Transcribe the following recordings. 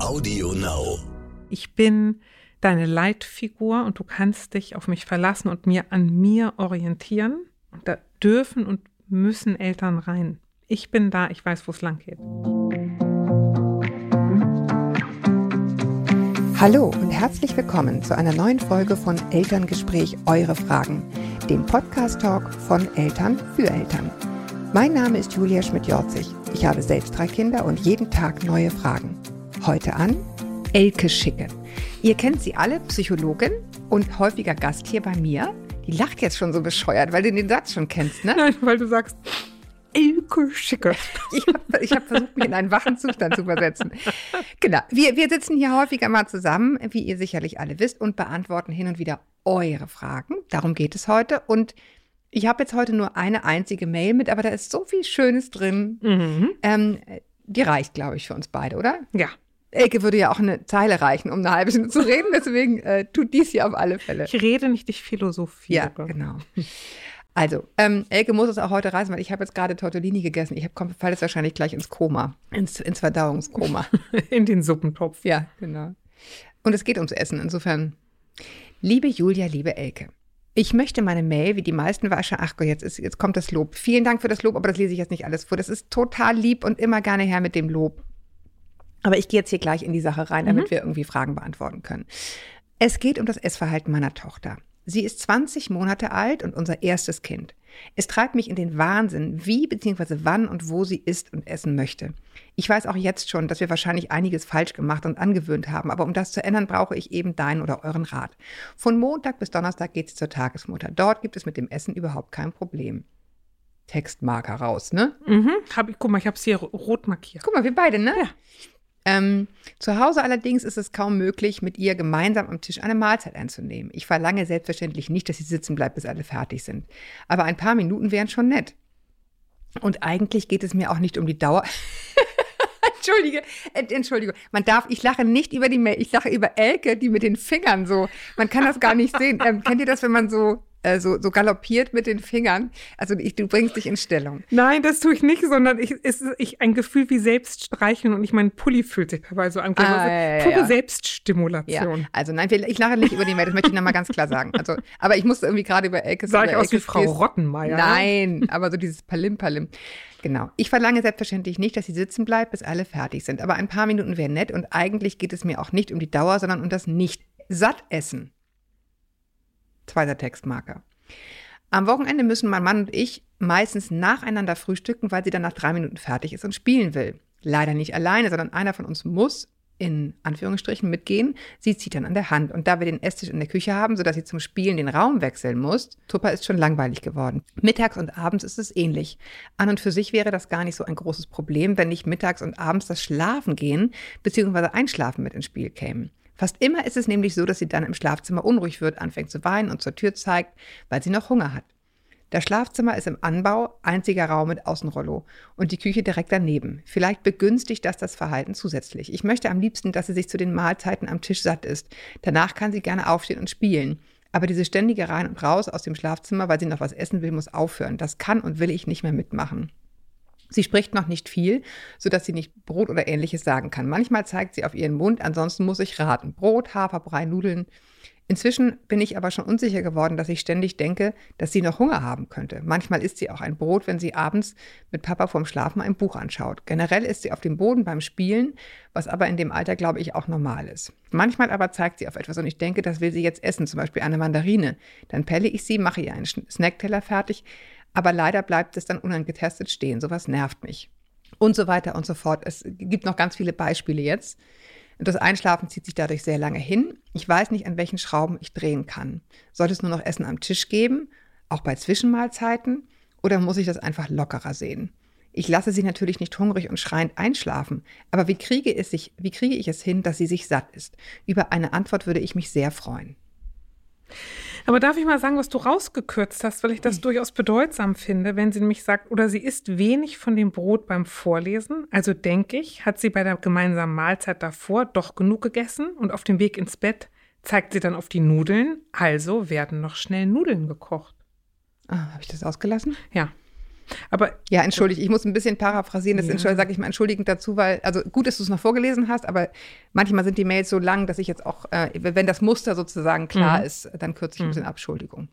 Audio Now. Ich bin deine Leitfigur und du kannst dich auf mich verlassen und mir an mir orientieren. Und da dürfen und müssen Eltern rein. Ich bin da, ich weiß, wo es lang geht. Hallo und herzlich willkommen zu einer neuen Folge von Elterngespräch Eure Fragen, dem Podcast-Talk von Eltern für Eltern. Mein Name ist Julia Schmidt-Jorzig. Ich habe selbst drei Kinder und jeden Tag neue Fragen. Heute an Elke Schicke. Ihr kennt sie alle, Psychologin und häufiger Gast hier bei mir. Die lacht jetzt schon so bescheuert, weil du den Satz schon kennst, ne? Nein, weil du sagst, Elke Schicke. Ich habe hab versucht, mich in einen wachen Zustand zu versetzen. Genau. Wir, wir sitzen hier häufiger mal zusammen, wie ihr sicherlich alle wisst, und beantworten hin und wieder eure Fragen. Darum geht es heute. Und ich habe jetzt heute nur eine einzige Mail mit, aber da ist so viel Schönes drin. Mhm. Ähm, die reicht, glaube ich, für uns beide, oder? Ja. Elke würde ja auch eine Zeile reichen, um eine halbe Stunde zu reden. Deswegen äh, tut dies hier auf alle Fälle. Ich rede nicht, ich philosophiere. Ja, genau. Also, ähm, Elke muss es auch heute reißen, weil ich habe jetzt gerade Tortellini gegessen. Ich falle jetzt wahrscheinlich gleich ins Koma, ins, ins Verdauungskoma. In den Suppentopf. ja, genau. Und es geht ums Essen. Insofern, liebe Julia, liebe Elke. Ich möchte meine Mail, wie die meisten Wasche, ach Gott, jetzt, ist, jetzt kommt das Lob. Vielen Dank für das Lob, aber das lese ich jetzt nicht alles vor. Das ist total lieb und immer gerne her mit dem Lob. Aber ich gehe jetzt hier gleich in die Sache rein, damit wir irgendwie Fragen beantworten können. Es geht um das Essverhalten meiner Tochter. Sie ist 20 Monate alt und unser erstes Kind. Es treibt mich in den Wahnsinn, wie bzw. wann und wo sie isst und essen möchte. Ich weiß auch jetzt schon, dass wir wahrscheinlich einiges falsch gemacht und angewöhnt haben, aber um das zu ändern, brauche ich eben deinen oder euren Rat. Von Montag bis Donnerstag geht sie zur Tagesmutter. Dort gibt es mit dem Essen überhaupt kein Problem. Textmarker raus, ne? Mhm. Hab ich, guck mal, ich habe es hier rot markiert. Guck mal, wir beide, ne? Ja. Ähm, zu Hause allerdings ist es kaum möglich, mit ihr gemeinsam am Tisch eine Mahlzeit einzunehmen. Ich verlange selbstverständlich nicht, dass sie sitzen bleibt, bis alle fertig sind. Aber ein paar Minuten wären schon nett. Und eigentlich geht es mir auch nicht um die Dauer. Entschuldige, Entschuldigung. Man darf, ich lache nicht über die Mail, ich lache über Elke, die mit den Fingern so, man kann das gar nicht sehen. Ähm, kennt ihr das, wenn man so, äh, so, galoppiert mit den Fingern? Also ich, du bringst dich in Stellung. Nein, das tue ich nicht, sondern ich, es ist ich, ein Gefühl wie Selbststreicheln und ich mein Pulli fühlt sich dabei so an. Ah, also, ja, ja, pure ja. Selbststimulation. Also nein, ich lache nicht über die Mail, das möchte ich nochmal ganz klar sagen. Also, aber ich musste irgendwie gerade über Elke Sah ich aus wie Frau Rottenmeier? Nein, aber so dieses Palim-Palim. Genau. Ich verlange selbstverständlich nicht, dass sie sitzen bleibt, bis alle fertig sind. Aber ein paar Minuten wären nett und eigentlich geht es mir auch nicht um die Dauer, sondern um das Nicht-Satt-Essen. Zweiter Textmarker. Am Wochenende müssen mein Mann und ich meistens nacheinander frühstücken, weil sie dann nach drei Minuten fertig ist und spielen will. Leider nicht alleine, sondern einer von uns muss in Anführungsstrichen mitgehen. Sie zieht dann an der Hand. Und da wir den Esstisch in der Küche haben, sodass sie zum Spielen den Raum wechseln muss, Tupper ist schon langweilig geworden. Mittags und abends ist es ähnlich. An und für sich wäre das gar nicht so ein großes Problem, wenn nicht mittags und abends das Schlafen gehen bzw. Einschlafen mit ins Spiel kämen. Fast immer ist es nämlich so, dass sie dann im Schlafzimmer unruhig wird, anfängt zu weinen und zur Tür zeigt, weil sie noch Hunger hat. Das Schlafzimmer ist im Anbau, einziger Raum mit Außenrollo und die Küche direkt daneben. Vielleicht begünstigt das das Verhalten zusätzlich. Ich möchte am liebsten, dass sie sich zu den Mahlzeiten am Tisch satt ist. Danach kann sie gerne aufstehen und spielen. Aber diese ständige Rein und Raus aus dem Schlafzimmer, weil sie noch was essen will, muss aufhören. Das kann und will ich nicht mehr mitmachen. Sie spricht noch nicht viel, sodass sie nicht Brot oder ähnliches sagen kann. Manchmal zeigt sie auf ihren Mund, ansonsten muss ich raten. Brot, Haferbrei, Nudeln. Inzwischen bin ich aber schon unsicher geworden, dass ich ständig denke, dass sie noch Hunger haben könnte. Manchmal isst sie auch ein Brot, wenn sie abends mit Papa vorm Schlafen ein Buch anschaut. Generell ist sie auf dem Boden beim Spielen, was aber in dem Alter, glaube ich, auch normal ist. Manchmal aber zeigt sie auf etwas und ich denke, das will sie jetzt essen, zum Beispiel eine Mandarine. Dann pelle ich sie, mache ihr einen Snackteller fertig, aber leider bleibt es dann unangetestet stehen. Sowas nervt mich. Und so weiter und so fort. Es gibt noch ganz viele Beispiele jetzt. Das Einschlafen zieht sich dadurch sehr lange hin. Ich weiß nicht, an welchen Schrauben ich drehen kann. Sollte es nur noch Essen am Tisch geben, auch bei Zwischenmahlzeiten, oder muss ich das einfach lockerer sehen? Ich lasse sie natürlich nicht hungrig und schreiend einschlafen, aber wie kriege, es sich, wie kriege ich es hin, dass sie sich satt ist? Über eine Antwort würde ich mich sehr freuen. Aber darf ich mal sagen, was du rausgekürzt hast, weil ich das durchaus bedeutsam finde, wenn sie nämlich sagt, oder sie isst wenig von dem Brot beim Vorlesen. Also denke ich, hat sie bei der gemeinsamen Mahlzeit davor doch genug gegessen und auf dem Weg ins Bett zeigt sie dann auf die Nudeln. Also werden noch schnell Nudeln gekocht. Ah, Habe ich das ausgelassen? Ja. Aber ja, entschuldige, ich muss ein bisschen paraphrasieren, das ja. sage ich mal entschuldigend dazu, weil, also gut, dass du es noch vorgelesen hast, aber manchmal sind die Mails so lang, dass ich jetzt auch, äh, wenn das Muster sozusagen klar mhm. ist, dann kürze ich ein bisschen mhm. Abschuldigung.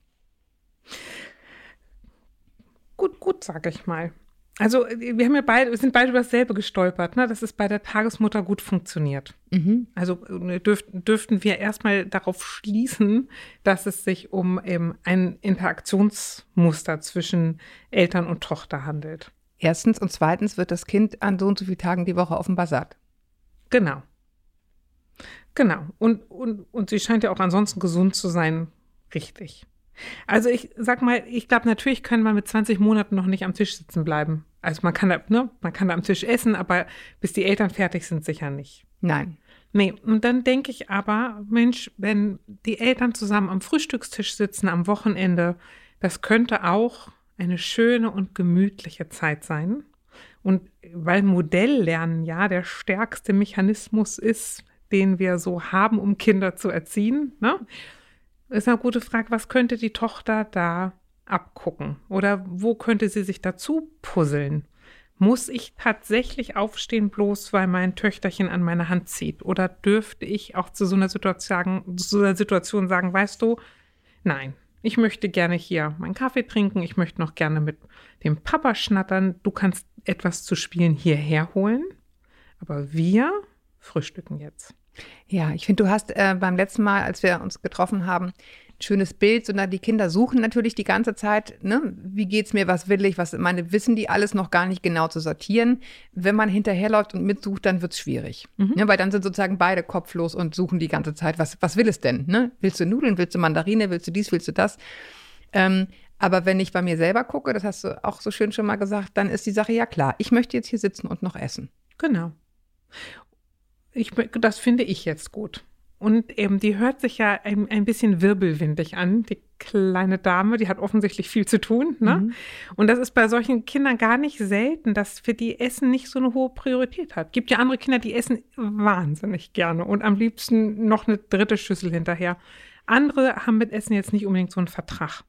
Gut, gut, sage ich mal. Also wir haben ja beide, wir sind beide über dasselbe gestolpert, ne? dass es bei der Tagesmutter gut funktioniert. Mhm. Also äh, dürf, dürften wir erstmal darauf schließen, dass es sich um ähm, ein Interaktionsmuster zwischen Eltern und Tochter handelt. Erstens und zweitens wird das Kind an so und so vielen Tagen die Woche offenbar satt. Genau. Genau. Und, und, und sie scheint ja auch ansonsten gesund zu sein. Richtig. Also ich sag mal, ich glaube, natürlich können wir mit 20 Monaten noch nicht am Tisch sitzen bleiben. Also man kann da, ne, man kann da am Tisch essen, aber bis die Eltern fertig sind, sicher nicht. Nein. Nee, und dann denke ich aber, Mensch, wenn die Eltern zusammen am Frühstückstisch sitzen am Wochenende, das könnte auch eine schöne und gemütliche Zeit sein. Und weil Modelllernen ja der stärkste Mechanismus ist, den wir so haben, um Kinder zu erziehen, ne? ist eine gute Frage, was könnte die Tochter da abgucken? Oder wo könnte sie sich dazu puzzeln? Muss ich tatsächlich aufstehen, bloß weil mein Töchterchen an meine Hand zieht? Oder dürfte ich auch zu so einer Situation sagen, zu einer Situation sagen, weißt du, nein, ich möchte gerne hier meinen Kaffee trinken, ich möchte noch gerne mit dem Papa schnattern, du kannst etwas zu spielen hierher holen, aber wir frühstücken jetzt. Ja, ich finde, du hast äh, beim letzten Mal, als wir uns getroffen haben, ein schönes Bild, sondern die Kinder suchen natürlich die ganze Zeit, ne, wie geht's mir, was will ich, was meine, wissen die alles noch gar nicht genau zu sortieren. Wenn man hinterherläuft und mitsucht, dann wird's schwierig. Mhm. Ne, weil dann sind sozusagen beide kopflos und suchen die ganze Zeit, was, was will es denn? Ne? Willst du Nudeln, willst du Mandarine, willst du dies, willst du das? Ähm, aber wenn ich bei mir selber gucke, das hast du auch so schön schon mal gesagt, dann ist die Sache ja klar. Ich möchte jetzt hier sitzen und noch essen. Genau. Ich, das finde ich jetzt gut. Und eben, die hört sich ja ein, ein bisschen wirbelwindig an, die kleine Dame, die hat offensichtlich viel zu tun. Ne? Mhm. Und das ist bei solchen Kindern gar nicht selten, dass für die Essen nicht so eine hohe Priorität hat. Gibt ja andere Kinder, die essen wahnsinnig gerne und am liebsten noch eine dritte Schüssel hinterher. Andere haben mit Essen jetzt nicht unbedingt so einen Vertrag.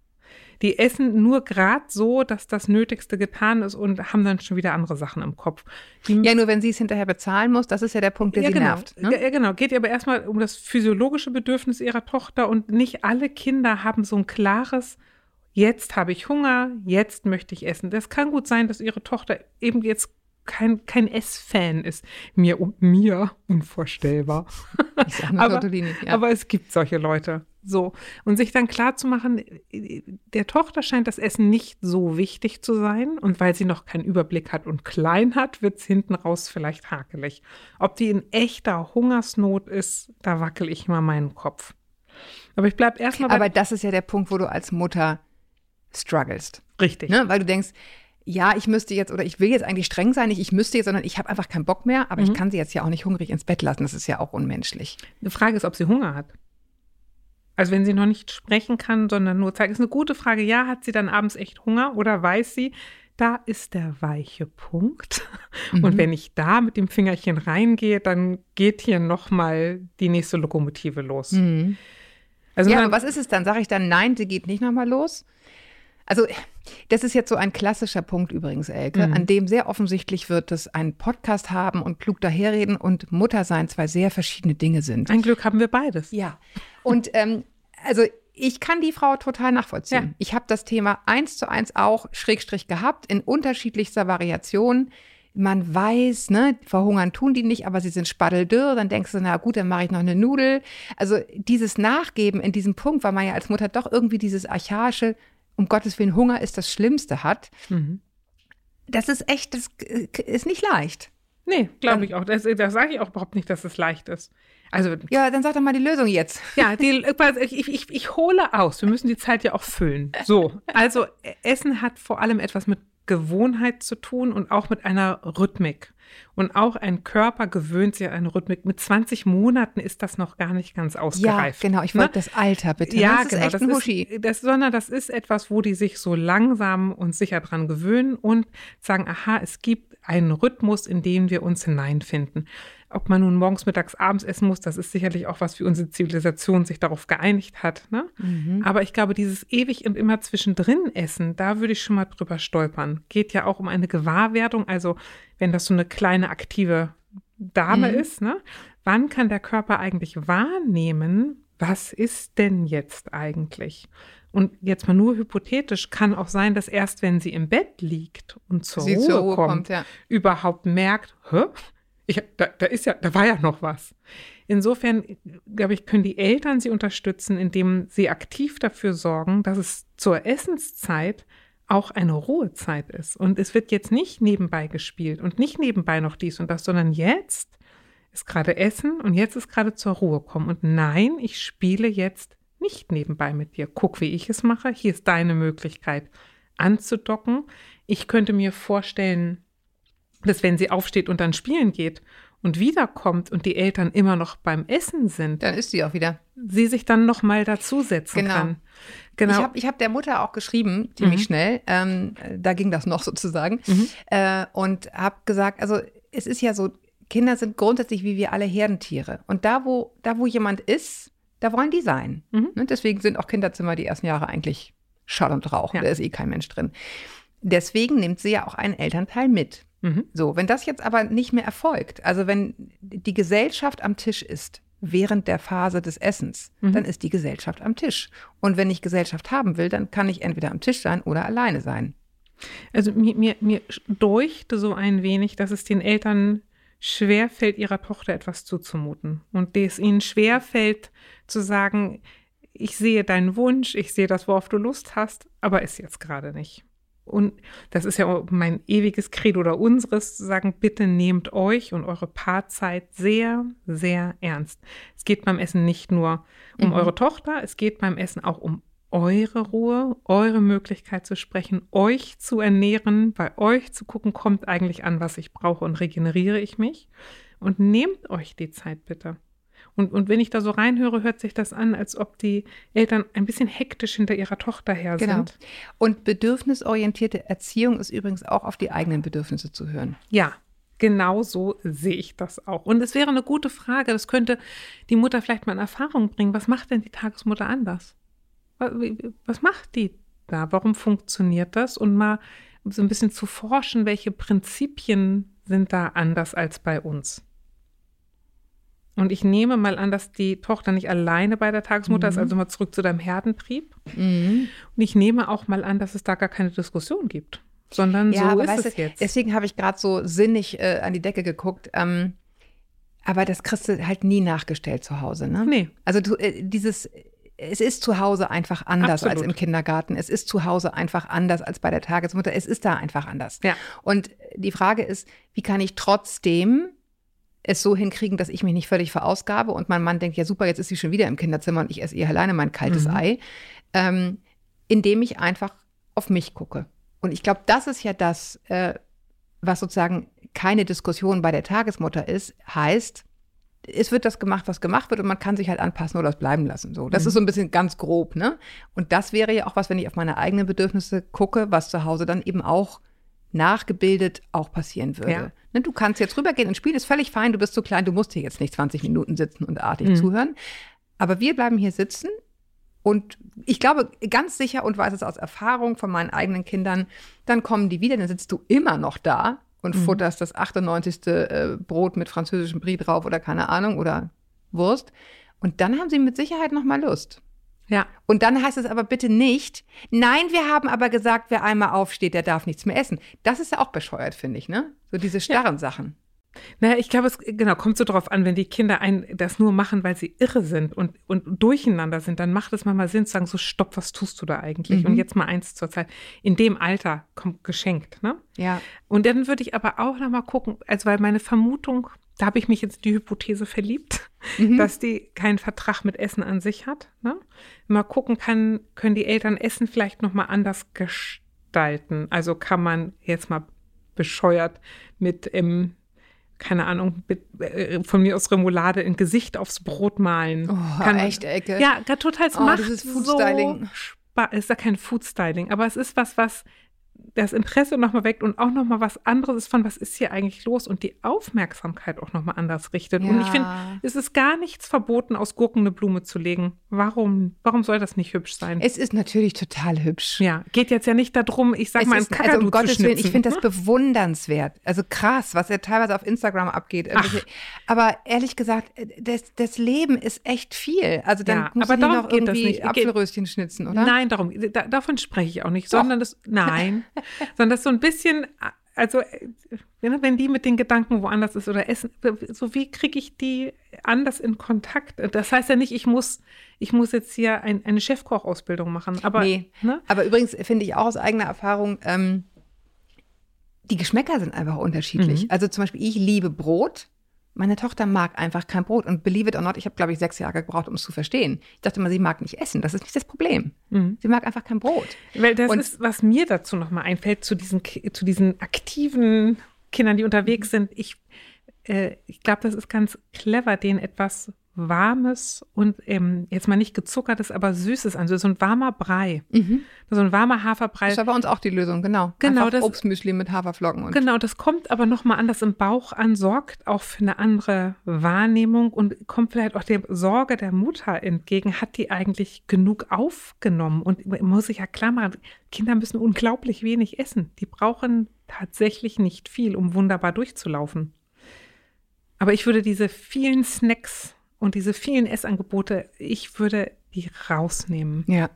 Die essen nur gerade so, dass das Nötigste getan ist und haben dann schon wieder andere Sachen im Kopf. Die ja, nur wenn sie es hinterher bezahlen muss, das ist ja der Punkt, der ja, sie genau. nervt. Ne? Ja, genau. Geht ihr aber erstmal um das physiologische Bedürfnis ihrer Tochter und nicht alle Kinder haben so ein klares, jetzt habe ich Hunger, jetzt möchte ich essen. Das kann gut sein, dass ihre Tochter eben jetzt kein, kein S-Fan ist. Mir, mir unvorstellbar. aber, ja. aber es gibt solche Leute. So. Und sich dann klar zu machen, der Tochter scheint das Essen nicht so wichtig zu sein. Und weil sie noch keinen Überblick hat und klein hat, wird es hinten raus vielleicht hakelig. Ob die in echter Hungersnot ist, da wackel ich mal meinen Kopf. Aber ich bleibe erstmal bei. Aber das ist ja der Punkt, wo du als Mutter strugglest. Richtig. Ne? Weil du denkst, ja, ich müsste jetzt oder ich will jetzt eigentlich streng sein, nicht ich müsste jetzt, sondern ich habe einfach keinen Bock mehr, aber mhm. ich kann sie jetzt ja auch nicht hungrig ins Bett lassen. Das ist ja auch unmenschlich. Die Frage ist, ob sie Hunger hat. Also wenn sie noch nicht sprechen kann, sondern nur zeigt, ist eine gute Frage. Ja, hat sie dann abends echt Hunger oder weiß sie, da ist der weiche Punkt. Mhm. Und wenn ich da mit dem Fingerchen reingehe, dann geht hier nochmal die nächste Lokomotive los. Mhm. Also ja, aber was ist es dann? Sage ich dann, nein, sie geht nicht nochmal los? Also, das ist jetzt so ein klassischer Punkt übrigens, Elke, mhm. an dem sehr offensichtlich wird, dass ein Podcast haben und klug daherreden und Mutter sein zwei sehr verschiedene Dinge sind. Ein Glück haben wir beides. Ja. Und ähm, also ich kann die Frau total nachvollziehen. Ja. Ich habe das Thema eins zu eins auch Schrägstrich gehabt in unterschiedlichster Variation. Man weiß, ne, verhungern tun die nicht, aber sie sind spaddeldürr. Dann denkst du, na gut, dann mache ich noch eine Nudel. Also dieses Nachgeben in diesem Punkt, weil man ja als Mutter doch irgendwie dieses archaische, um Gottes Willen, Hunger ist das Schlimmste hat. Mhm. Das ist echt, das ist nicht leicht. Nee, glaube ich auch. Das, das sage ich auch überhaupt nicht, dass es leicht ist. Also, ja, dann sag doch mal die Lösung jetzt. Ja, die, ich, ich, ich hole aus. Wir müssen die Zeit ja auch füllen. So, also Essen hat vor allem etwas mit Gewohnheit zu tun und auch mit einer Rhythmik. Und auch ein Körper gewöhnt sich an eine Rhythmik. Mit 20 Monaten ist das noch gar nicht ganz ausgereift. Ja, genau. Ich ne? wollte das Alter bitte. Ja, das ist genau. echt das ist, das, sondern das ist etwas, wo die sich so langsam und sicher dran gewöhnen und sagen, aha, es gibt einen Rhythmus, in den wir uns hineinfinden. Ob man nun morgens, mittags, abends essen muss, das ist sicherlich auch was, wie unsere Zivilisation sich darauf geeinigt hat. Ne? Mhm. Aber ich glaube, dieses ewig und immer zwischendrin essen, da würde ich schon mal drüber stolpern. Geht ja auch um eine Gewahrwerdung. Also, wenn das so eine kleine aktive Dame Mhm. ist, ne? wann kann der Körper eigentlich wahrnehmen, was ist denn jetzt eigentlich? Und jetzt mal nur hypothetisch, kann auch sein, dass erst wenn sie im Bett liegt und zur, Ruhe, zur Ruhe kommt, kommt, ja. überhaupt merkt, hä? Ich, da, da ist ja, da war ja noch was. Insofern, glaube ich, können die Eltern sie unterstützen, indem sie aktiv dafür sorgen, dass es zur Essenszeit auch eine Ruhezeit ist. Und es wird jetzt nicht nebenbei gespielt und nicht nebenbei noch dies und das, sondern jetzt ist gerade Essen und jetzt ist gerade zur Ruhe kommen. Und nein, ich spiele jetzt nicht nebenbei mit dir. Guck, wie ich es mache. Hier ist deine Möglichkeit anzudocken. Ich könnte mir vorstellen, dass wenn sie aufsteht und dann spielen geht und wiederkommt und die Eltern immer noch beim Essen sind, Dann ist sie auch wieder. sie sich dann noch mal dazusetzen Genau. kann. Genau. Ich habe ich hab der Mutter auch geschrieben, ziemlich schnell, ähm, da ging das noch sozusagen, äh, und habe gesagt, also es ist ja so, Kinder sind grundsätzlich wie wir alle Herdentiere. Und da, wo, da, wo jemand ist, da wollen die sein. Mhm. Ne? Deswegen sind auch Kinderzimmer die ersten Jahre eigentlich Schall und Rauch. Ja. Da ist eh kein Mensch drin. Deswegen nimmt sie ja auch einen Elternteil mit. Mhm. So, wenn das jetzt aber nicht mehr erfolgt, also wenn die Gesellschaft am Tisch ist, während der Phase des Essens, Mhm. dann ist die Gesellschaft am Tisch. Und wenn ich Gesellschaft haben will, dann kann ich entweder am Tisch sein oder alleine sein. Also mir, mir, mir deuchte so ein wenig, dass es den Eltern schwerfällt, ihrer Tochter etwas zuzumuten. Und es ihnen schwerfällt zu sagen, ich sehe deinen Wunsch, ich sehe das, worauf du Lust hast, aber ist jetzt gerade nicht. Und das ist ja mein ewiges Credo oder unseres, zu sagen, bitte nehmt euch und eure Paarzeit sehr, sehr ernst. Es geht beim Essen nicht nur um Mhm. eure Tochter, es geht beim Essen auch um eure Ruhe, eure Möglichkeit zu sprechen, euch zu ernähren, bei euch zu gucken, kommt eigentlich an, was ich brauche und regeneriere ich mich. Und nehmt euch die Zeit bitte. Und, und wenn ich da so reinhöre, hört sich das an, als ob die Eltern ein bisschen hektisch hinter ihrer Tochter her Genau. sind. Und bedürfnisorientierte Erziehung ist übrigens auch auf die eigenen Bedürfnisse zu hören. Ja, genau so sehe ich das auch. Und es wäre eine gute Frage, das könnte die Mutter vielleicht mal in Erfahrung bringen. Was macht denn die Tagesmutter anders? Was, macht die da? Warum funktioniert das? Und mal so ein bisschen zu forschen, welche Prinzipien sind da anders als bei uns. Und ich nehme mal an, dass die Tochter nicht alleine bei der Tagesmutter ist, also mal zurück zu deinem Herdentrieb. Und ich nehme auch mal an, dass es da gar keine Diskussion gibt, sondern so aber ist weißt es du, jetzt. Deswegen habe ich gerade so sinnig äh, an die Decke geguckt. Ähm, aber das kriegst du halt nie nachgestellt zu Hause, ne? Nee. Also du, äh, dieses, es ist zu Hause einfach anders als Absolut. im Kindergarten. Es ist zu Hause einfach anders als bei der Tagesmutter. Es ist da einfach anders. Ja. Und die Frage ist, wie kann ich trotzdem es so hinkriegen, dass ich mich nicht völlig verausgabe und mein Mann denkt, ja super, jetzt ist sie schon wieder im Kinderzimmer und ich esse ihr alleine mein kaltes Mhm. Ei, ähm, indem ich einfach auf mich gucke. Und ich glaube, das ist ja das, äh, was sozusagen keine Diskussion bei der Tagesmutter ist, heißt, es wird das gemacht, was gemacht wird und man kann sich halt anpassen oder es bleiben lassen. So, das ist so ein bisschen ganz grob, ne? Und das wäre ja auch was, wenn ich auf meine eigenen Bedürfnisse gucke, was zu Hause dann eben auch nachgebildet auch passieren würde. Ja. Ne, du kannst jetzt rübergehen und spielen, ist völlig fein, du bist zu klein, du musst hier jetzt nicht 20 Minuten sitzen und artig Mhm. zuhören. Aber wir bleiben hier sitzen und ich glaube ganz sicher und weiß es aus Erfahrung von meinen eigenen Kindern, dann kommen die wieder, dann sitzt du immer noch da und Mhm. futterst das 98. äh, Brot mit französischem Brie drauf oder keine Ahnung oder Wurst. Und dann haben sie mit Sicherheit noch mal Lust. Ja. Und dann heißt es aber bitte nicht, nein, wir haben aber gesagt, wer einmal aufsteht, der darf nichts mehr essen. Das ist ja auch bescheuert, finde ich, ne? So diese starren Sachen. Naja, ich glaube, es genau, kommt so drauf an, wenn die Kinder ein, das nur machen, weil sie irre sind und, und durcheinander sind, dann macht es manchmal Sinn zu sagen, so stopp, was tust du da eigentlich? Mhm. Und jetzt mal eins zur Zeit. In dem Alter kommt geschenkt, ne? Ja. Und dann würde ich aber auch noch mal gucken, also weil meine Vermutung, da habe ich mich jetzt die Hypothese verliebt, dass die keinen Vertrag mit Essen an sich hat. Ne? Mal gucken kann, können die Eltern Essen vielleicht noch mal anders gestalten. Also kann man jetzt mal bescheuert mit ähm, keine Ahnung, mit, äh, von mir aus Remoulade in Gesicht aufs Brot malen. Oh, Kann, echt Ecke. Ja, total. Oh, macht das ist so Foodstyling. Es ist ja kein Foodstyling, aber es ist was, was das Interesse nochmal weckt und auch nochmal was anderes ist von, was ist hier eigentlich los und die Aufmerksamkeit auch nochmal anders richtet. Und ich Ja. finde, es ist gar nichts verboten, aus Gurken eine Blume zu legen. Warum? Warum soll das nicht hübsch sein? Es ist natürlich total hübsch. ja, geht jetzt ja nicht darum, ich sag Es mal, ist, also Kakadu um Gottes Willen, ich finde das bewundernswert. Also krass, was ja teilweise auf Instagram abgeht. Irgendwelche- Aber ehrlich gesagt, äh, das, das Leben ist echt viel. Also dann Ja, muss aber ich noch geht das irgendwie Apfelröschen schnitzen, oder? Nein, darum, da, davon spreche ich auch nicht, sondern das, nein, sondern das so ein bisschen, also wenn wenn die mit den Gedanken woanders ist oder essen, so wie kriege ich die anders in Kontakt? Das heißt ja nicht, ich muss, ich muss jetzt hier ein, eine Chefkochausbildung machen, aber Nee. ne? Aber übrigens finde ich auch aus eigener Erfahrung, ähm, die Geschmäcker sind einfach unterschiedlich. Mhm. Also zum Beispiel, ich liebe Brot. Meine Tochter mag einfach kein Brot. Und believe it or not, ich habe, glaube ich, sechs Jahre gebraucht, um es zu verstehen. Ich dachte immer, sie mag nicht essen. Das ist nicht das Problem. Mhm. Sie mag einfach kein Brot. Weil das Und- ist, was mir dazu nochmal einfällt, zu diesen, zu diesen aktiven Kindern, die unterwegs sind. Ich, äh, ich glaube, das ist ganz clever, denen etwas Warmes und ähm, jetzt mal nicht gezuckertes, aber Süßes an. So ein warmer Brei. So ein warmer Haferbrei. Das war bei uns auch die Lösung, genau. Genau, Einfach das- Obstmüsli mit Haferflocken. Und Genau, das kommt aber nochmal anders im Bauch an, sorgt auch für eine andere Wahrnehmung und kommt vielleicht auch der Sorge der Mutter entgegen. Hat die eigentlich genug aufgenommen? Und man muss sich ja klar machen, Kinder müssen unglaublich wenig essen. Die brauchen tatsächlich nicht viel, um wunderbar durchzulaufen. Aber ich würde diese vielen Snacks und diese vielen Essangebote, ich würde die rausnehmen. ja.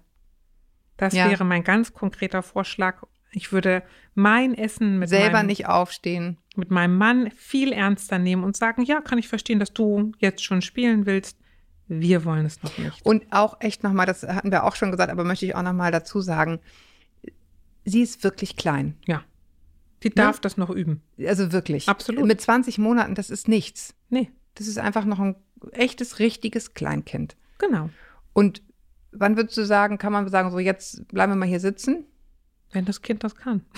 Das Ja. wäre mein ganz konkreter Vorschlag. Ich würde mein Essen mit Selber meinem, nicht aufstehen. mit meinem Mann viel ernster nehmen und sagen, ja, kann ich verstehen, dass du jetzt schon spielen willst. Wir wollen es noch nicht. Und auch echt nochmal, das hatten wir auch schon gesagt, aber möchte ich auch nochmal dazu sagen, sie ist wirklich klein. Ja. Die darf das noch üben. Also wirklich. Absolut. Mit 20 Monaten, das ist nichts. Nee, Das ist einfach noch ein echtes, richtiges Kleinkind. genau. Und wann würdest du sagen, kann man sagen, so jetzt bleiben wir mal hier sitzen? Wenn das Kind das kann.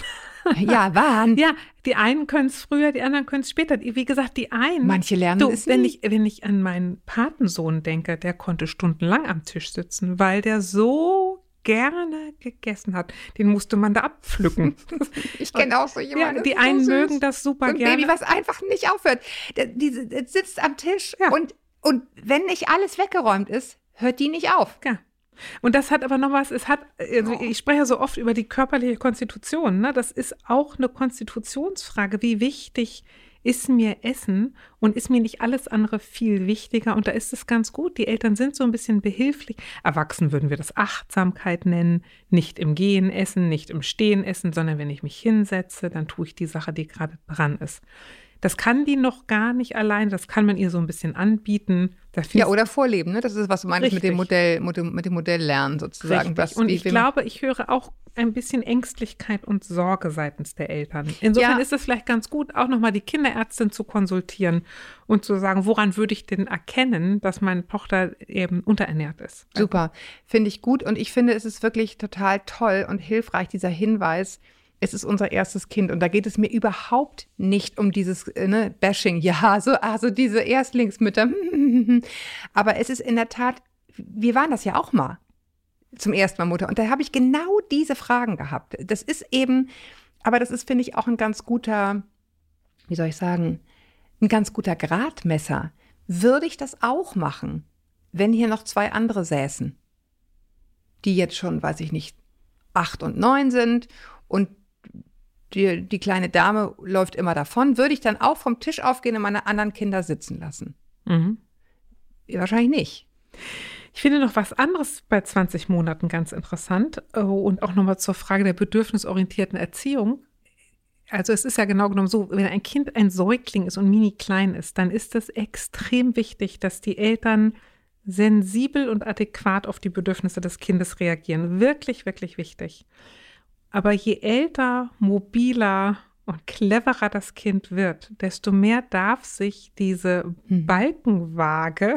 Ja, wann? Ja, die einen können es früher, die anderen können es später. Wie gesagt, die einen. Manche lernen du, es wenn nie. ich, wenn ich an meinen Patensohn denke, der konnte stundenlang am Tisch sitzen, weil der so gerne gegessen hat. Den musste man da abpflücken. Ich kenne auch so ja, jemanden. die das ist einen so mögen das super ein gerne. Baby, was einfach nicht aufhört. Der sitzt am Tisch Ja. und, und wenn nicht alles weggeräumt ist, hört die nicht auf. Ja. Und das hat aber noch was, es hat, also ich spreche ja so oft über die körperliche Konstitution, ne? Das ist auch eine Konstitutionsfrage. Wie wichtig ist mir Essen und ist mir nicht alles andere viel wichtiger? Und da ist es ganz gut. Die Eltern sind so ein bisschen behilflich. Erwachsen würden wir das Achtsamkeit nennen. Nicht im Gehen essen, nicht im Stehen essen, sondern wenn ich mich hinsetze, dann tue ich die Sache, die gerade dran ist. Das kann die noch gar nicht allein. Das kann man ihr so ein bisschen anbieten. Ja, oder vorleben, ne? Das ist, was du meinst mit dem. Modell, mit dem, mit dem Modelllernen sozusagen. Was, und wie- ich glaube, ich höre auch ein bisschen Ängstlichkeit und Sorge seitens der Eltern. Insofern Ja. ist es vielleicht ganz gut, auch nochmal die Kinderärztin zu konsultieren und zu sagen, woran würde ich denn erkennen, dass meine Tochter eben unterernährt ist. Super, finde ich gut. Und ich finde, es ist wirklich total toll und hilfreich, dieser Hinweis. Es ist unser erstes Kind und da geht es mir überhaupt nicht um dieses äh, ne, Bashing. Ja, so also diese Erstlingsmütter. Aber es ist in der Tat, wir waren das ja auch mal zum ersten Mal Mutter und da habe ich genau diese Fragen gehabt. Das ist eben, aber das ist finde ich auch ein ganz guter, wie soll ich sagen, ein ganz guter Gradmesser. Würde ich das auch machen, wenn hier noch zwei andere säßen? die jetzt schon, weiß ich nicht, acht und neun sind und die, die kleine Dame läuft immer davon, würde ich dann auch vom Tisch aufgehen und meine anderen Kinder sitzen lassen? Mhm. Wahrscheinlich nicht. Ich finde noch was anderes bei 20 Monaten ganz interessant äh, und auch nochmal zur Frage der bedürfnisorientierten Erziehung. Also es ist ja genau genommen so, wenn ein Kind ein Säugling ist und mini klein ist, dann ist es extrem wichtig, dass die Eltern sensibel und adäquat auf die Bedürfnisse des Kindes reagieren. Wirklich, wirklich wichtig. Aber je älter, mobiler und cleverer das Kind wird, desto mehr darf sich diese Balkenwaage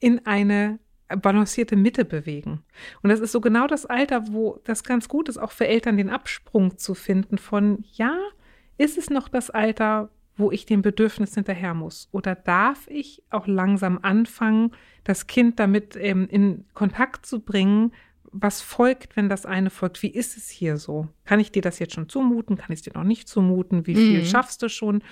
in eine balancierte Mitte bewegen. Und das ist so genau das Alter, wo das ganz gut ist, auch für Eltern den Absprung zu finden von, ja, ist es noch das Alter, wo ich dem Bedürfnis hinterher muss? Oder darf ich auch langsam anfangen, das Kind damit ähm, in Kontakt zu bringen, was folgt, wenn das eine folgt? Wie ist es hier so? Kann ich dir das jetzt schon zumuten? Kann ich es dir noch nicht zumuten? Wie viel mhm. schaffst du schon?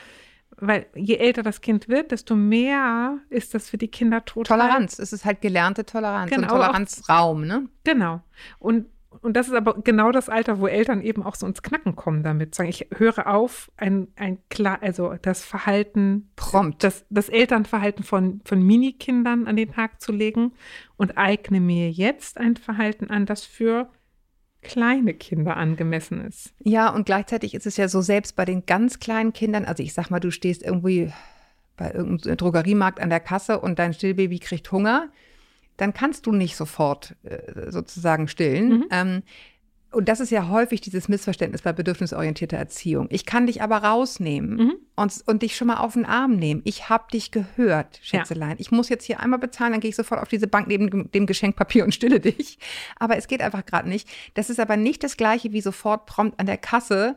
Weil je älter das Kind wird, desto mehr ist das für die Kinder total. Toleranz. Es ist halt gelernte Toleranz genau, Toleranzraum, ne? Genau. Und und das ist aber genau das Alter, wo Eltern eben auch so ins Knacken kommen damit. Sagen, ich höre auf, ein, ein klar, also das Verhalten, prompt, das, das Elternverhalten von, von Minikindern an den Tag zu legen und eigne mir jetzt ein Verhalten an, das für kleine Kinder angemessen ist. Ja, und gleichzeitig ist es ja so, selbst bei den ganz kleinen Kindern, also ich sag mal, du stehst irgendwie bei irgendeinem Drogeriemarkt an der Kasse und dein Stillbaby kriegt Hunger dann kannst du nicht sofort äh, sozusagen stillen. Mhm. Ähm, und das ist ja häufig dieses Missverständnis bei bedürfnisorientierter Erziehung. Ich kann dich aber rausnehmen mhm. und, und dich schon mal auf den Arm nehmen. Ich habe dich gehört, Schätzelein. Ja. Ich muss jetzt hier einmal bezahlen, dann gehe ich sofort auf diese Bank neben dem Geschenkpapier und stille dich. Aber es geht einfach gerade nicht. Das ist aber nicht das Gleiche wie sofort prompt an der Kasse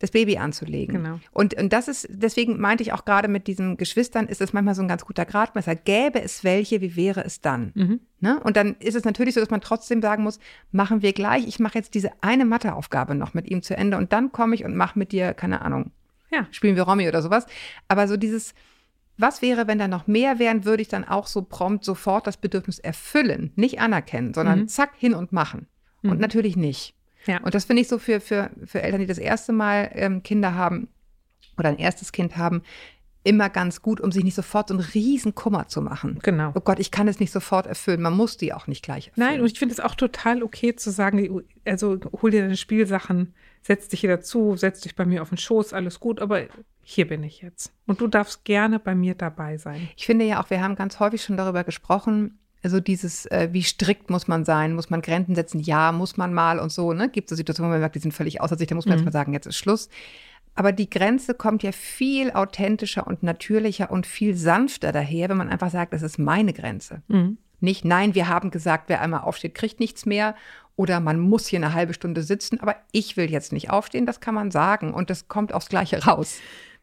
das Baby anzulegen. Genau. Und, und das ist, deswegen meinte ich auch gerade mit diesen Geschwistern, ist es manchmal so ein ganz guter Gradmesser. Gäbe es welche, wie wäre es dann? Mhm. Ne? Und dann ist es natürlich so, dass man trotzdem sagen muss, machen wir gleich, ich mache jetzt diese eine Matheaufgabe noch mit ihm zu Ende und dann komme ich und mache mit dir, keine Ahnung, ja. spielen wir Romy oder sowas. Aber so dieses, was wäre, wenn da noch mehr wären, würde ich dann auch so prompt sofort das Bedürfnis erfüllen, nicht anerkennen, sondern mhm. zack, hin und machen. Mhm. Und natürlich nicht. Ja. Und das finde ich so für, für, für Eltern, die das erste Mal ähm, Kinder haben oder ein erstes Kind haben, immer ganz gut, um sich nicht sofort so einen riesen Kummer zu machen. Genau. Oh Gott, ich kann es nicht sofort erfüllen. Man muss die auch nicht gleich erfüllen. Nein, und ich finde es auch total okay zu sagen, also hol dir deine Spielsachen, setz dich hier dazu, setz dich bei mir auf den Schoß, alles gut, aber hier bin ich jetzt. Und du darfst gerne bei mir dabei sein. Ich finde ja auch, wir haben ganz häufig schon darüber gesprochen, also dieses, äh, wie strikt muss man sein, muss man Grenzen setzen, ja, muss man mal und so, ne? Gibt es Situationen, wo man merkt, die sind völlig außer sich, da muss man mhm. jetzt mal sagen, jetzt ist Schluss. Aber die Grenze kommt ja viel authentischer und natürlicher und viel sanfter daher, wenn man einfach sagt, das ist meine Grenze. Mhm. Nicht, nein, wir haben gesagt, wer einmal aufsteht, kriegt nichts mehr. Oder man muss hier eine halbe Stunde sitzen, aber ich will jetzt nicht aufstehen, das kann man sagen. Und das kommt aufs Gleiche raus.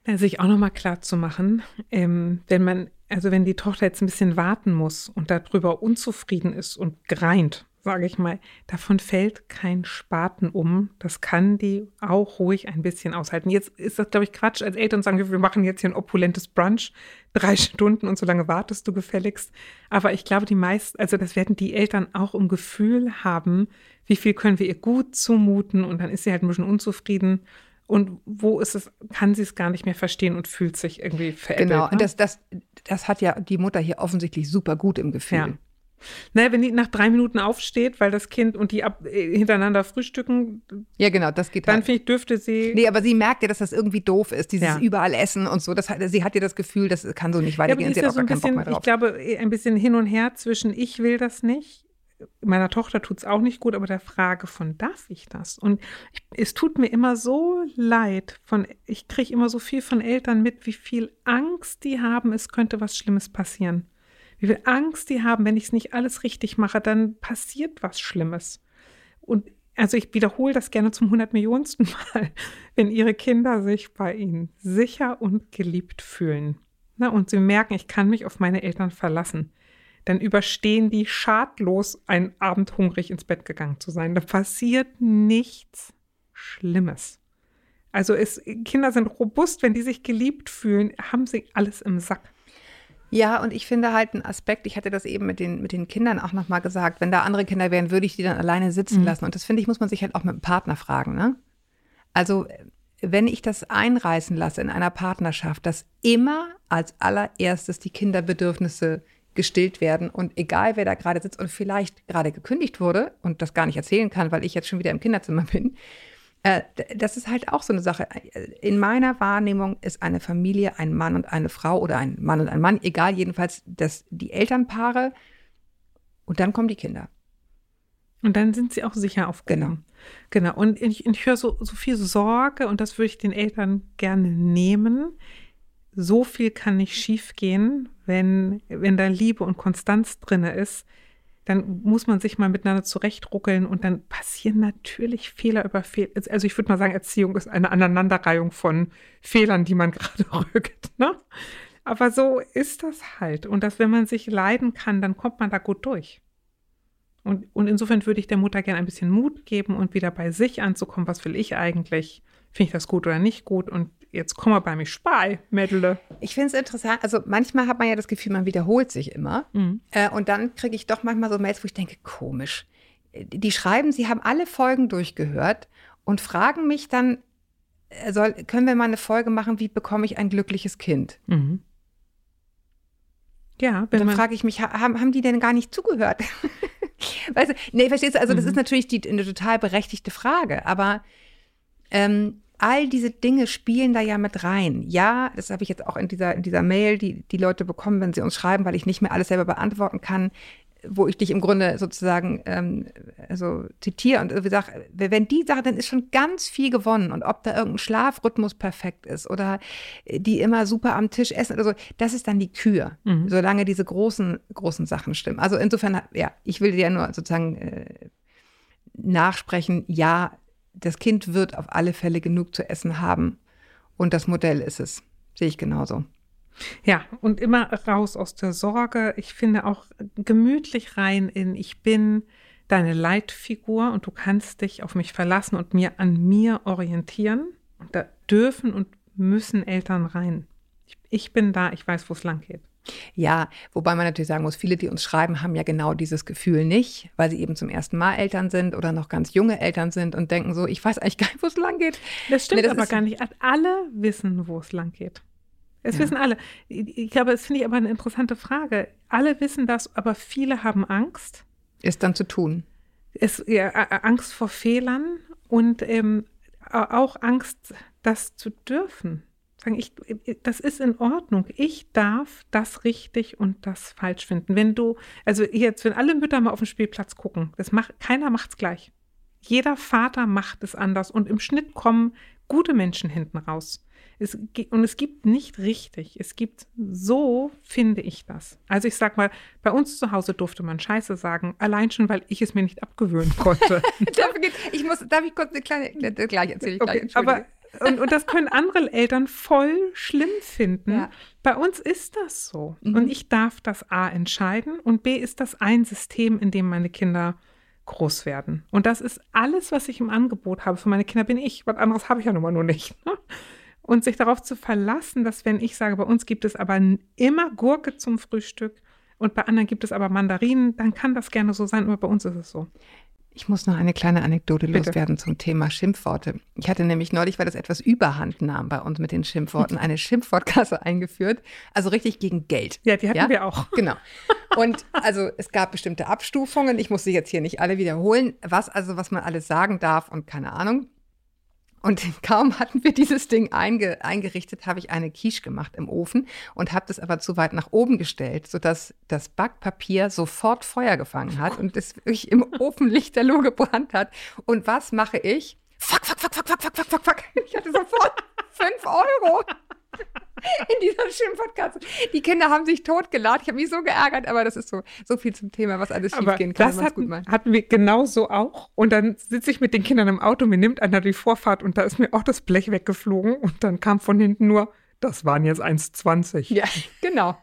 Sich auch nochmal klar zu machen, ähm, wenn man also wenn die Tochter jetzt ein bisschen warten muss und darüber unzufrieden ist und greint, sage ich mal, davon fällt kein Spaten um. Das kann die auch ruhig ein bisschen aushalten. Jetzt ist das, glaube ich, Quatsch, als Eltern sagen, wir machen jetzt hier ein opulentes Brunch, drei Stunden und so lange wartest du gefälligst. Aber ich glaube, die meisten, also das werden die Eltern auch im Gefühl haben, wie viel können wir ihr gut zumuten und dann ist sie halt ein bisschen unzufrieden und wo ist es, kann sie es gar nicht mehr verstehen und fühlt sich irgendwie veräppelt. Genau, ne? und das, das, das hat ja die Mutter hier offensichtlich super gut im Gefühl. Ja. Naja, wenn die nach drei Minuten aufsteht, weil das Kind und die ab, äh, hintereinander frühstücken. Ja, genau, das geht Dann halt. finde ich, dürfte sie. Nee, aber sie merkt ja, dass das irgendwie doof ist, dieses ja. überall Essen und so. Das, sie hat ja das Gefühl, das kann so nicht weitergehen. Ja, sie hat auch so mehr drauf. Ich glaube, ein bisschen hin und her zwischen ich will das nicht meiner Tochter tut es auch nicht gut, aber der Frage von, darf ich das? Und ich, es tut mir immer so leid, von, ich kriege immer so viel von Eltern mit, wie viel Angst die haben, es könnte was Schlimmes passieren. Wie viel Angst die haben, wenn ich es nicht alles richtig mache, dann passiert was Schlimmes. Und also ich wiederhole das gerne zum 100 Millionensten Mal, wenn ihre Kinder sich bei ihnen sicher und geliebt fühlen. Na, und sie merken, ich kann mich auf meine Eltern verlassen dann überstehen die schadlos, einen Abend hungrig ins Bett gegangen zu sein. Da passiert nichts Schlimmes. Also es, Kinder sind robust, wenn die sich geliebt fühlen, haben sie alles im Sack. Ja, und ich finde halt einen Aspekt, ich hatte das eben mit den, mit den Kindern auch nochmal gesagt, wenn da andere Kinder wären, würde ich die dann alleine sitzen mhm. lassen. Und das finde ich, muss man sich halt auch mit dem Partner fragen. Ne? Also wenn ich das einreißen lasse in einer Partnerschaft, dass immer als allererstes die Kinderbedürfnisse gestillt werden. Und egal, wer da gerade sitzt und vielleicht gerade gekündigt wurde und das gar nicht erzählen kann, weil ich jetzt schon wieder im Kinderzimmer bin, äh, das ist halt auch so eine Sache. In meiner Wahrnehmung ist eine Familie ein Mann und eine Frau oder ein Mann und ein Mann, egal jedenfalls, dass die Elternpaare und dann kommen die Kinder. Und dann sind sie auch sicher aufgenommen. Genau. Genau. Und ich, ich höre so, so viel Sorge und das würde ich den Eltern gerne nehmen so viel kann nicht schiefgehen, wenn, wenn da Liebe und Konstanz drin ist, dann muss man sich mal miteinander zurechtruckeln und dann passieren natürlich Fehler über Fehler. Also ich würde mal sagen, Erziehung ist eine Aneinanderreihung von Fehlern, die man gerade rückt. Ne? Aber so ist das halt. Und dass, wenn man sich leiden kann, dann kommt man da gut durch. Und, und insofern würde ich der Mutter gerne ein bisschen Mut geben und wieder bei sich anzukommen. Was will ich eigentlich? Finde ich das gut oder nicht gut? Und jetzt komm mal bei mir spei, Mädele. Ich finde es interessant. Also manchmal hat man ja das Gefühl, man wiederholt sich immer. Mhm. Äh, und dann kriege ich doch manchmal so Mails, wo ich denke, komisch. Die schreiben, sie haben alle Folgen durchgehört und fragen mich dann, äh, soll, können wir mal eine Folge machen, wie bekomme ich ein glückliches Kind? Mhm. Ja, wenn dann frage ich mich, haben, haben die denn gar nicht zugehört? weißt du, nee, verstehst du, also das mhm. ist natürlich die, eine total berechtigte Frage, aber ähm, all diese Dinge spielen da ja mit rein. Ja, das habe ich jetzt auch in dieser, in dieser Mail, die die Leute bekommen, wenn sie uns schreiben, weil ich nicht mehr alles selber beantworten kann, wo ich dich im Grunde sozusagen ähm, also zitiere und wie sage, wenn die Sache, dann ist schon ganz viel gewonnen. Und ob da irgendein Schlafrhythmus perfekt ist oder die immer super am Tisch essen oder so, das ist dann die Kür, mhm. solange diese großen, großen Sachen stimmen. Also insofern, ja, ich will dir ja nur sozusagen äh, nachsprechen, ja, das Kind wird auf alle Fälle genug zu essen haben. Und das Modell ist es. Sehe ich genauso. Ja, und immer raus aus der Sorge. Ich finde auch gemütlich rein in, ich bin deine Leitfigur und du kannst dich auf mich verlassen und mir an mir orientieren. Und da dürfen und müssen Eltern rein. Ich, bin da, ich weiß, wo es lang geht. Ja, wobei man natürlich sagen muss, viele, die uns schreiben, haben ja genau dieses Gefühl nicht, weil sie eben zum ersten Mal Eltern sind oder noch ganz junge Eltern sind und denken so, ich weiß eigentlich gar nicht, wo es lang geht. Das stimmt nee, das aber gar nicht. Alle wissen, wo es lang geht. Es ja. wissen alle. Ich glaube, das finde ich aber eine interessante Frage. Alle wissen das, aber viele haben Angst. Ist dann zu tun. Es, ja, Angst vor Fehlern und ähm, auch Angst, das zu dürfen sagen, ich, das ist in Ordnung. Ich darf das richtig und das falsch finden. Wenn du, also jetzt, wenn alle Mütter mal auf den Spielplatz gucken, das macht, keiner macht es gleich. Jeder Vater macht es anders und im Schnitt kommen gute Menschen hinten raus. Es, und es gibt nicht richtig. Es gibt so, finde ich das. Also ich sag mal, bei uns zu Hause durfte man Scheiße sagen, allein schon, weil ich es mir nicht abgewöhnen konnte. ich muss, darf ich kurz eine kleine, gleich erzähle ich gleich. Okay, aber und, und das können andere Eltern voll schlimm finden. Ja. Bei uns ist das so. Mhm. Und ich darf das A entscheiden und B ist das ein System, in dem meine Kinder groß werden. Und das ist alles, was ich im Angebot habe. Für meine Kinder bin ich. Was anderes habe ich ja nun mal nur nicht. Ne? Und sich darauf zu verlassen, dass wenn ich sage, bei uns gibt es aber immer Gurke zum Frühstück und bei anderen gibt es aber Mandarinen, dann kann das gerne so sein, aber bei uns ist es so. Ich muss noch eine kleine Anekdote Bitte. loswerden zum Thema Schimpfworte. Ich hatte nämlich neulich, weil das etwas überhand nahm bei uns mit den Schimpfworten, eine Schimpfwortkasse eingeführt. Also richtig gegen Geld. Ja, die hatten ja? wir auch. Genau. Und also es gab bestimmte Abstufungen. Ich muss sie jetzt hier nicht alle wiederholen. Was also, was man alles sagen darf und keine Ahnung. Und kaum hatten wir dieses Ding einge eingerichtet, habe ich eine Quiche gemacht im Ofen und habe das aber zu weit nach oben gestellt, sodass das Backpapier sofort Feuer gefangen hat und es wirklich im Ofen lichterloh gebrannt hat. Und was mache ich? Fuck, fuck, fuck, fuck, fuck, fuck, fuck, fuck, fuck. Ich hatte sofort fünf Euro. in dieser Schimpfpodcast. Die Kinder haben sich totgeladen. Ich habe mich so geärgert, aber das ist so, so viel zum Thema, was alles schiefgehen kann. Das hatten, hatten wir genauso auch. Und dann sitze ich mit den Kindern im Auto, mir nimmt einer die Vorfahrt und da ist mir auch das Blech weggeflogen und dann kam von hinten nur, das waren jetzt 1,20. Ja, genau.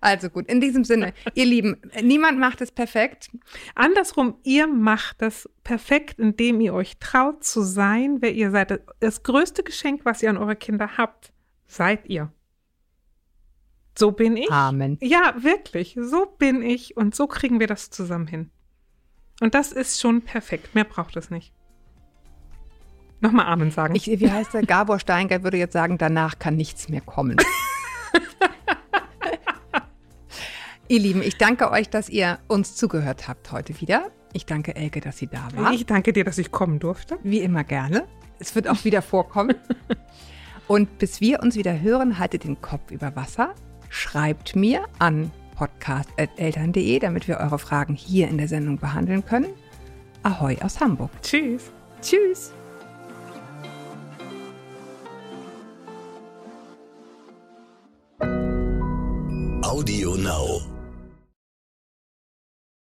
Also gut, in diesem Sinne, ihr Lieben, niemand macht es perfekt. Andersrum, ihr macht das perfekt, indem ihr euch traut zu sein, wer ihr seid. Das größte Geschenk, was ihr an eure Kinder habt, seid ihr. So bin ich. Amen. Ja, wirklich. So bin ich und so kriegen wir das zusammen hin. Und das ist schon perfekt. Mehr braucht es nicht. Nochmal Amen sagen. Ich, wie heißt der? Gabor Steingart würde jetzt sagen, danach kann nichts mehr kommen. ihr Lieben, ich danke euch, dass ihr uns zugehört habt heute wieder. Ich danke Elke, dass sie da war. Ich danke dir, dass ich kommen durfte. Wie immer gerne. Es wird auch wieder vorkommen. Und bis wir uns wieder hören, haltet den Kopf über Wasser, schreibt mir an podcast.eltern.de, damit wir eure Fragen hier in der Sendung behandeln können. Ahoi aus Hamburg. Tschüss. Tschüss. Audio Now.